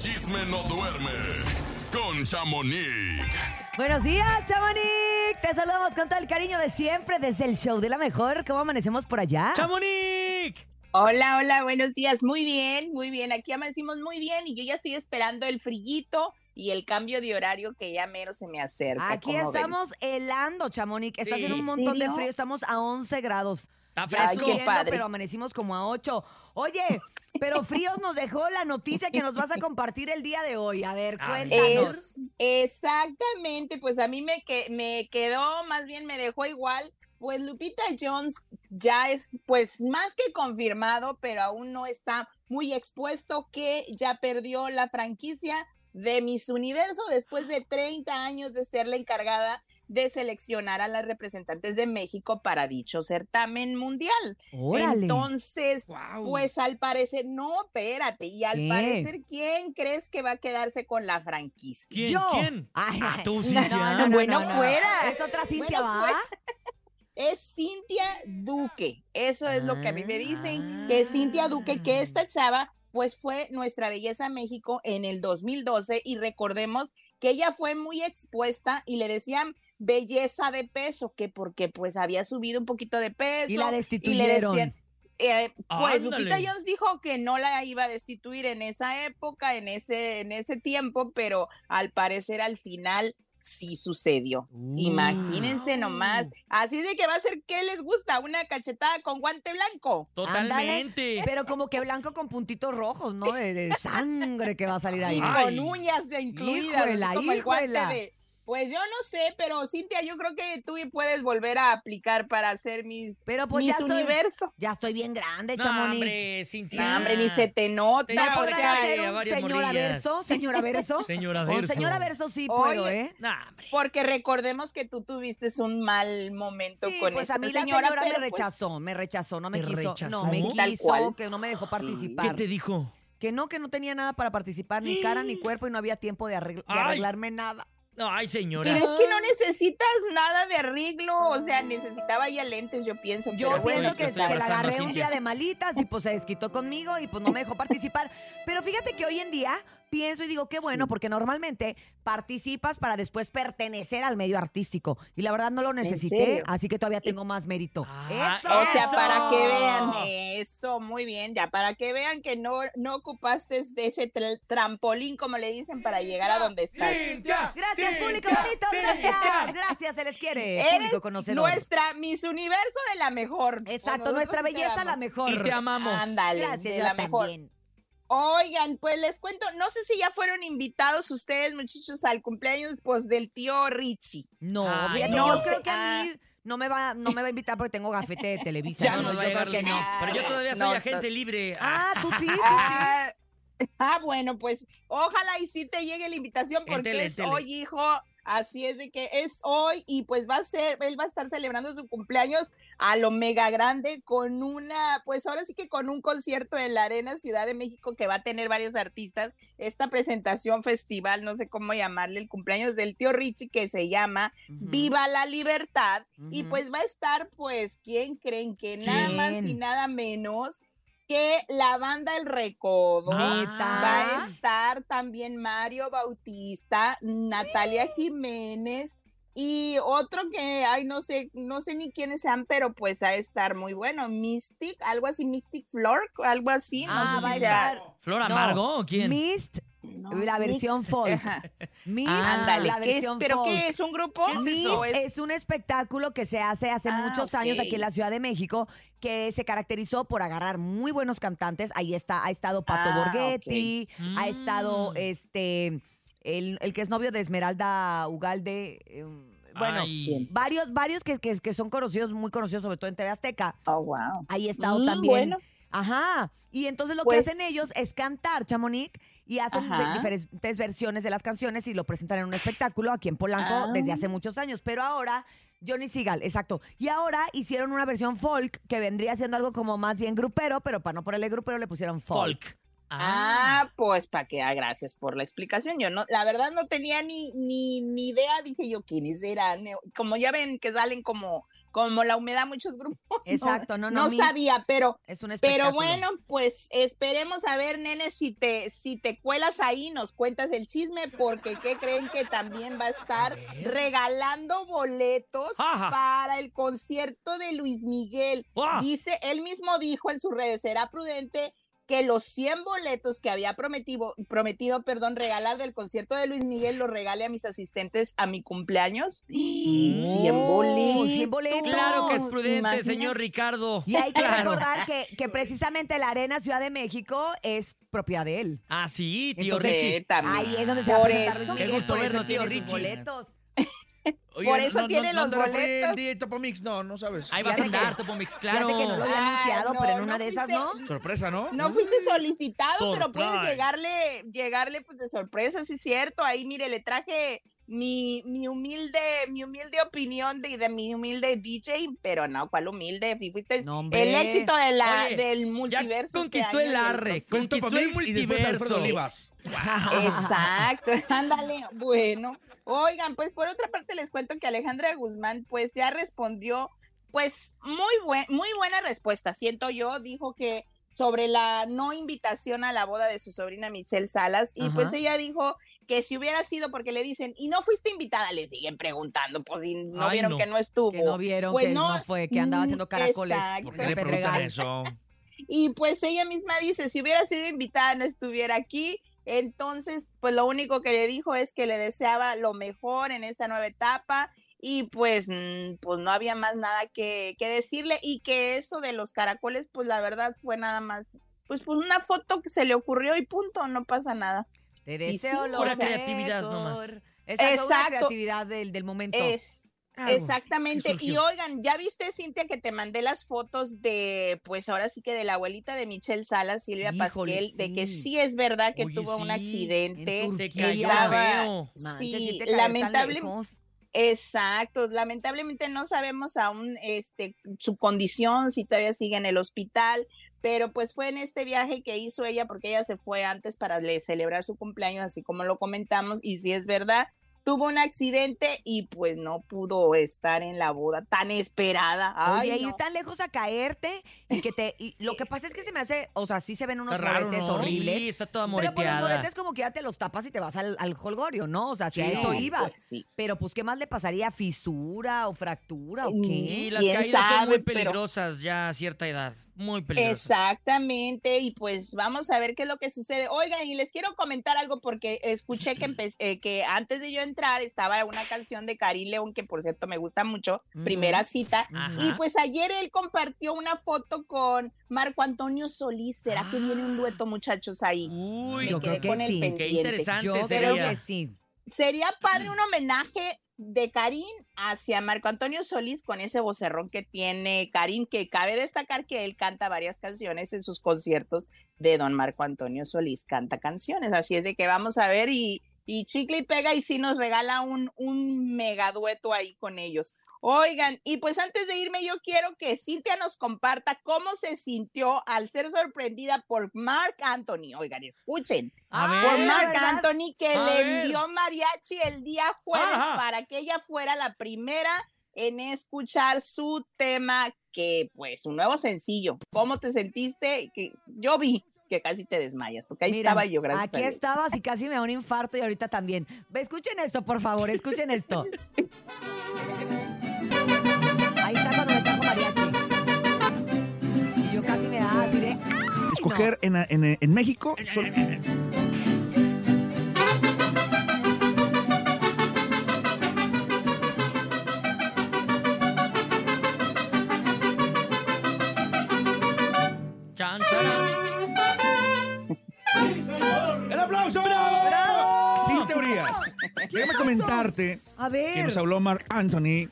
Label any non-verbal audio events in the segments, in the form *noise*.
chisme no duerme con Chamonix. Buenos días, Chamonix. Te saludamos con todo el cariño de siempre desde el show de la mejor. ¿Cómo amanecemos por allá? ¡Chamonix! Hola, hola, buenos días. Muy bien, muy bien. Aquí amanecimos muy bien y yo ya estoy esperando el frillito y el cambio de horario que ya mero se me acerca. Aquí estamos helando, Chamonix. Está Sí. haciendo un montón de frío. Estamos a 11 grados. Está Ya Ay, fresco. qué padre. pero amanecimos como a 8. Oye, pero fríos nos dejó la noticia que nos vas a *laughs* compartir el día de hoy. A ver, A ver. cuéntanos. Es, exactamente, pues a mí me, que, me quedó, más bien me dejó igual. Pues Lupita Jones ya es pues más que confirmado, pero aún no está muy expuesto que ya perdió la franquicia de Miss Universo después de 30 años de ser la encargada de seleccionar a las representantes de México para dicho certamen mundial. Órale. Entonces, pues al parecer, no, espérate, y al ¿Qué? parecer, ¿quién crees que va a quedarse con la franquicia? ¿Quién? Yo. ¿Quién? Ay, Ah, tú, no, Cintia. no, no. Bueno, fuera. ¿Es otra Cintia, Bueno, va? Es Cintia Duque, eso es lo que a mí me dicen, que es Cintia Duque, que esta chava, pues fue nuestra belleza México en el 2012 y recordemos que ella fue muy expuesta y le decían belleza de peso, que porque pues había subido un poquito de peso Y la y le destituyeron. decían, eh, pues Lupita Ándale. Jones dijo que no la iba a destituir en esa época, en ese, en ese tiempo, pero al parecer al final sí sucedió. Imagínense nomás. Así de que va a ser que les gusta una cachetada con guante blanco. Totalmente. Pero como que blanco con puntitos rojos, ¿no? De, de sangre que va a salir ahí. Y con uñas incluidas, así Híjola, como el guante híjola. de- Pues yo no sé, pero Cintia, yo creo que tú puedes volver a aplicar para hacer mis, Pero pues ya mis estoy, universo. ya estoy bien grande, No, Chamonix. hombre, Cintia. No, hombre, ni se te nota. Te ¿Me Ya, o sea, hacer un señora verso? ¿Señora *laughs* verso? Señora Con Verso. señora verso sí puedo, Oye, ¿eh? Porque recordemos que tú tuviste un mal momento Sí, con pues esta a mí la señora, señora me pero, pues, rechazó, me rechazó, no me ¿Te quiso, no me tal quiso, cual. que no me dejó Sí. participar. ¿Qué te dijo? Que no, que no tenía nada para participar, ni cara ni *gasps* cuerpo y no había tiempo de, arregl- de Ay. arreglarme nada. No, ay, señora. Pero es que no necesitas nada de arreglo, o sea, necesitaba ya lentes, yo pienso. Yo pero bueno, pienso que, que la agarré un día de malitas y pues se desquitó conmigo y pues no me dejó participar. Pero fíjate que hoy en día pienso y digo, qué bueno, Sí. porque normalmente participas para después pertenecer al medio artístico. Y la verdad no lo necesité, así que todavía tengo más mérito. Ah, ¡Eso! O sea, para que vean Eso. muy bien, ya, para que vean que no, no ocupaste de ese tra- trampolín, como le dicen, para llegar a donde estás. Cintia, Gracias, Cintia, público bonito, gracias. Cintia. Gracias, se les quiere. Eres Público conocedor. nuestra Miss Universo de la mejor. Exacto, nuestra belleza la mejor. Y te amamos. Ándale, Gracias, de la mejor. Oigan, pues les cuento, no sé si ya fueron invitados ustedes, muchachos, al cumpleaños pues del tío Richie. No, Ay, fíjate, no yo sé. creo que a mí no me va, no me va a invitar porque tengo gafete de Televisa. *laughs* Ya No va yo creo que no. Pero yo todavía soy No, agente libre. Ah, tú *laughs* sí. Ah, ah, bueno, pues ojalá y sí te llegue la invitación porque es hoy, hijo. Así es de que es hoy y pues va a ser, él va a estar celebrando su cumpleaños a lo mega grande con una, pues ahora sí que con un concierto en la Arena Ciudad de México que va a tener varios artistas. Esta presentación festival, no sé cómo llamarle, el cumpleaños del tío Richie que se llama. Viva la Libertad. Y pues va a estar, pues, ¿quién creen que nada más y nada menos que la banda El Recodo? Neta. Va a estar también Mario Bautista, Natalia Jiménez y otro que, ay, no sé, no sé ni quiénes sean, pero pues va a estar muy bueno. Mystic, algo así, Mystic Floor, algo así, no Ah, sé va a si sea- ¿Flor No. Amargo o quién? Mist, no, la versión Mix, *laughs* folk. ajá. Mist, Ándale, la ¿qué es? versión ¿Pero folk. qué es? ¿Un grupo? ¿Qué es un espectáculo que se hace hace Ah, muchos años aquí en la Ciudad de México que se caracterizó por agarrar muy buenos cantantes. Ahí está, ha estado Pato Ah, Borghetti, ha estado Mm. este el, el que es novio de Esmeralda Ugalde. eh, bueno, Ay. varios, varios que, que, que son conocidos, muy conocidos, sobre todo en TV Azteca. Oh, wow. Ahí he estado Mm, también. bueno. Ajá. Y entonces lo Pues- que hacen ellos es cantar, Chamonix, y hacen Ajá. diferentes versiones de las canciones y lo presentan en un espectáculo aquí en Polanco Ah. desde hace muchos años. Pero ahora, Johnny Seagal, exacto. Y ahora hicieron una versión folk que vendría siendo algo como más bien grupero, pero para no ponerle grupero le pusieron folk. Folk. Ah, pues para que, ah, gracias por la explicación. Yo no, la verdad no tenía ni, ni, ni idea, dije yo, ¿quiénes eran? Como ya ven que salen como como la humedad muchos grupos. no- Exacto, no, no, no Miss, sabía, pero Es un pero bueno, pues esperemos a ver, nene, si te, si te cuelas ahí, nos cuentas el chisme, porque ¿qué creen que también va a estar regalando boletos Ajá. para el concierto de Luis Miguel? ¡Ah! Dice, él mismo dijo en sus redes, será prudente que los 100 boletos que había prometido, prometido perdón, regalar del concierto de Luis Miguel los regale a mis asistentes a mi cumpleaños. 100 Oh, boletos. 100 boletos. Claro que es prudente, Imagina- señor Ricardo. Y hay que Claro. recordar que, que precisamente la Arena Ciudad de México es propiedad de él. Ah, sí, tío Entonces, Richie. Sí, también. Ahí es donde se va a Por presentar eso. Luis Qué gusto verlo, tío Richie. boletos. Oye, Por eso tiene los boletos. el DJ Topomix? No, no sabes. Ahí va a Fíjate que- andar Topomix, claro. Fíjate que no lo había Ah, anunciado, no, pero en no una de esas, fuiste- ¿no? Sorpresa, ¿no? No fuiste solicitado, pero puede Surprise. llegarle, llegarle pues de sorpresa, sí es cierto. Ahí, mire, le traje mi, mi humilde, mi humilde opinión de, de mi humilde DJ, pero no, ¿cuál humilde? Si fuiste No, hombre. el éxito de la, Oye, del Ya multiverso. este conquistó año el arre, Con conquistó el Topomix y después Alfredo multiverso. Exacto, *laughs* ándale, bueno. Oigan, pues por otra parte les cuento que Alejandra Guzmán pues ya respondió pues muy buen, muy buena respuesta, siento yo, dijo que sobre la no invitación a la boda de su sobrina Michelle Salas y pues ella dijo que si hubiera sido porque le dicen y no fuiste invitada, le siguen preguntando, pues si no Ay, vieron no. que no estuvo. Que no vieron, Pues que no, no, fue, que andaba mm, haciendo caracoles. exacto. ¿Por qué le preguntan eso? *laughs* Y pues ella misma dice, si hubiera sido invitada no estuviera aquí. Entonces, pues lo único que le dijo es que le deseaba lo mejor en esta nueva etapa y pues, mm, pues no había más nada que, que decirle y que eso de los caracoles, pues la verdad fue nada más, pues, pues una foto que se le ocurrió y punto, no pasa nada. Te Y sí, deseo lo pura mejor. creatividad nomás. Exacto, una Exacto. creatividad del, del momento. Es, Claro, Exactamente. ¿qué Y oigan, ya viste, Cintia, que te mandé las fotos de, pues ahora sí que de la abuelita de Michelle Salas, Silvia Híjole, Pasquel, de que sí. es verdad que Oye, tuvo un accidente. en Se que cayó estaba- sí, sí te caer tan lamentable- lejos. Exacto, lamentablemente no sabemos aún este su condición, si todavía sigue en el hospital, pero pues fue en este viaje que hizo ella porque ella se fue antes para le- celebrar su cumpleaños, así como lo comentamos, y si es verdad, tuvo un accidente y pues no pudo estar en la boda tan esperada. Ay, Oye, ir tan lejos a caerte y que te. y lo que pasa es que se me hace. O sea, sí se ven unos moretes ¿no? horribles. Sí, está toda Pero por los moreteada. moretes como que ya te los tapas y te vas al, al holgorio, ¿no? O sea, si a Sí. eso No, ibas. pues sí. Pero pues, ¿qué más le pasaría? ¿Fisura o fractura o Mm, qué? Y las ¿Quién caídas son sabe? muy Pero- peligrosas ya a cierta edad. Muy peligrosas. Exactamente, y pues vamos a ver qué es lo que sucede. Oigan, y les quiero comentar algo porque escuché que, eh, que antes de yo entrar estaba una canción de Karim León, que por cierto me gusta mucho, primera cita. Ajá. Y pues ayer él compartió una foto con Marco Antonio Solís. ¿Será que viene un dueto, muchachos, ahí? Uy, Me yo quedé creo que con el sí. qué pendiente. interesante Yo creo que sí. Sería padre un homenaje de Karim hacia Marco Antonio Solís con ese vocerrón que tiene Karim, que cabe destacar que él canta varias canciones en sus conciertos de don Marco Antonio Solís, canta canciones, así es de que vamos a ver y, y chicle y pega y sí nos regala un, un mega dueto ahí con ellos. Oigan, y pues antes de irme yo quiero que Cintia nos comparta cómo se sintió al ser sorprendida por Mark Anthony. Oigan, escuchen A ver. por ¿verdad? Anthony que A le ver. envió mariachi el día jueves Ajá. para que ella fuera la primera en escuchar su tema que pues un nuevo sencillo. ¿Cómo te sentiste? Que yo vi que casi te desmayas porque ahí Mira, estaba yo, gracias Aquí a Dios. estabas y casi me da un infarto y ahorita también. Escuchen esto, por favor, escuchen esto. *laughs* Ahí está cuando me trajo mariachi. Y yo casi me daba así de... ¡ay, no! Escoger en, en- en México. sol-. ¡El aplauso! Sin teorías. *laughs* Déjame comentarte A ver. que nos habló Mark Anthony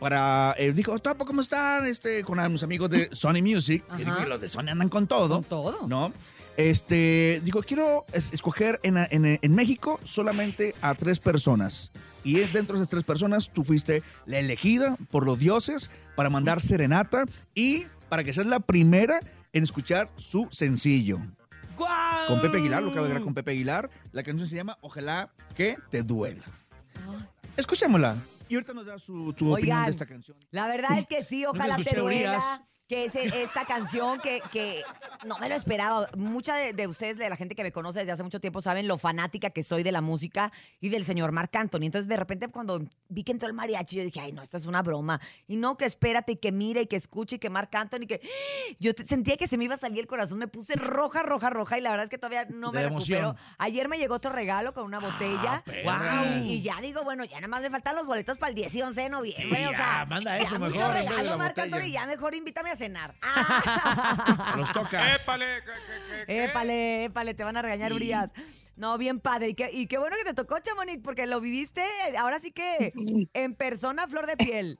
para... eh, dijo, Topo, ¿cómo están? Este, con mis amigos de Sony Music. Que digo que los de Sony andan con todo. Con todo. ¿No? Este, digo, quiero es- escoger en, en- en México solamente a tres personas. Y dentro de esas tres personas, tú fuiste la elegida por los dioses para mandar serenata y para que seas la primera en escuchar su sencillo. ¡Guau! Con Pepe Aguilar, lo acabo de grabar con Pepe Aguilar. La canción se llama Ojalá que te duela. Escuchémosla. Y ahorita nos da su, tu opinión de esta canción. La verdad es que sí, ojalá te duela. Que ese- esta canción que, que no me lo esperaba. Mucha de, de ustedes, de la gente que me conoce desde hace mucho tiempo, saben lo fanática que soy de la música y del señor Marc Anthony. Entonces, de repente, cuando vi que entró el mariachi, yo dije, ay, no, esto es una broma. Y no, que espérate y que mire y que escuche y que Marc Anthony, que yo sentía que se me iba a salir el corazón. Me puse roja, roja, roja y la verdad es que todavía no me recupero. Ayer me llegó otro regalo con una botella. perra. y, y ya digo, bueno, ya nada más me faltan los boletos para el 10 y 11 de noviembre. Sí, o sea, ya, manda ya eso mucho mejor de regalo, Marc. Anthony, ya mejor invítame a cenar. *laughs* Los tocas. Épale, te van a regañar, Urias. No, bien padre. Y qué, y qué bueno que te tocó, Chamonix, porque lo viviste ahora sí que *laughs* en persona, flor de piel.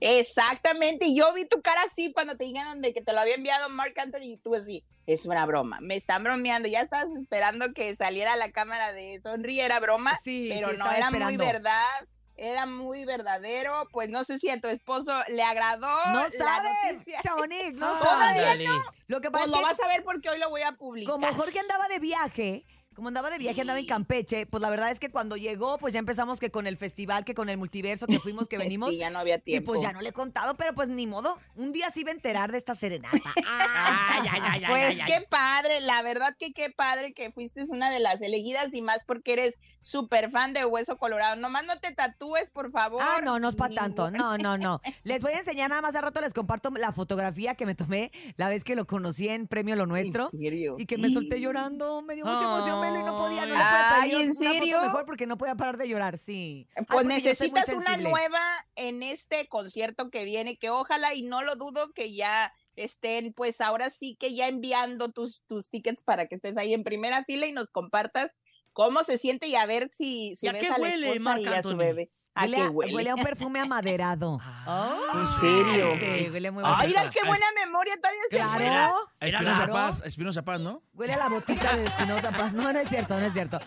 Exactamente, y yo vi tu cara así cuando te dijeron de que te lo había enviado Mark Anthony y tú así, es una broma, me están bromeando, ya estabas esperando que saliera la cámara de sonríe, era broma, Sí, pero sí, no, era muy verdad, era muy verdadero, pues no sé si a tu esposo le agradó No la sabes, noticia, Chamonix, no Todavía sabes. Ándale. Lo que pasa pues es lo que vas a ver porque hoy lo voy a publicar. como Jorge andaba de viaje, como andaba de viaje, andaba en Campeche, pues la verdad es que cuando llegó, pues ya empezamos que con el festival, que con el multiverso, que fuimos, que *laughs* venimos. Sí, ya no había Y tiempo. pues ya no le he contado, pero pues ni modo. Un día sí iba a enterar de esta serenata. *laughs* Ay, ay, ay, ay, Pues qué padre, la verdad que qué padre que fuiste una de las elegidas y más porque eres súper fan de Hueso Colorado. Nomás no te tatúes, por favor. Ah, no, no es para tanto. No, no, no. *laughs* Les voy a enseñar nada más a rato, les comparto la fotografía que me tomé la vez que lo conocí en Premio Lo Nuestro. ¿En serio? Y que me solté llorando, me dio mucha emoción y no podía, no le podía Ay, ¿en una foto serio? mejor porque no podía parar de llorar, sí. Ay, Pues porque yo soy muy necesitas una sensible. nueva en este concierto que viene, que ojalá y no lo dudo que ya estén, pues ahora sí que ya enviando tus, tus tickets para que estés ahí en primera fila y nos compartas cómo se siente y a ver si, si ¿Y a ves qué a la huele, esposa Marc y a su Anthony? bebé. ¿A Huele qué a, huele? huele a un perfume amaderado. *laughs* Ah. ¿En serio? Sí, huele muy Ay, mira qué buena memoria todavía se Claro. Era Espinosa claro. Paz, Espinosa Paz, ¿no? Huele a la botita de Espinosa Paz. No, no es cierto, no es cierto.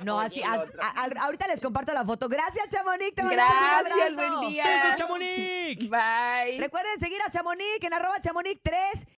No, así, el a- otro. a- a- ahorita les comparto la foto. Gracias, Chamonix. Gracias, buen día. ¡Besos, Chamonix! Bye. Recuerden seguir a Chamonix en arroba Chamonix 3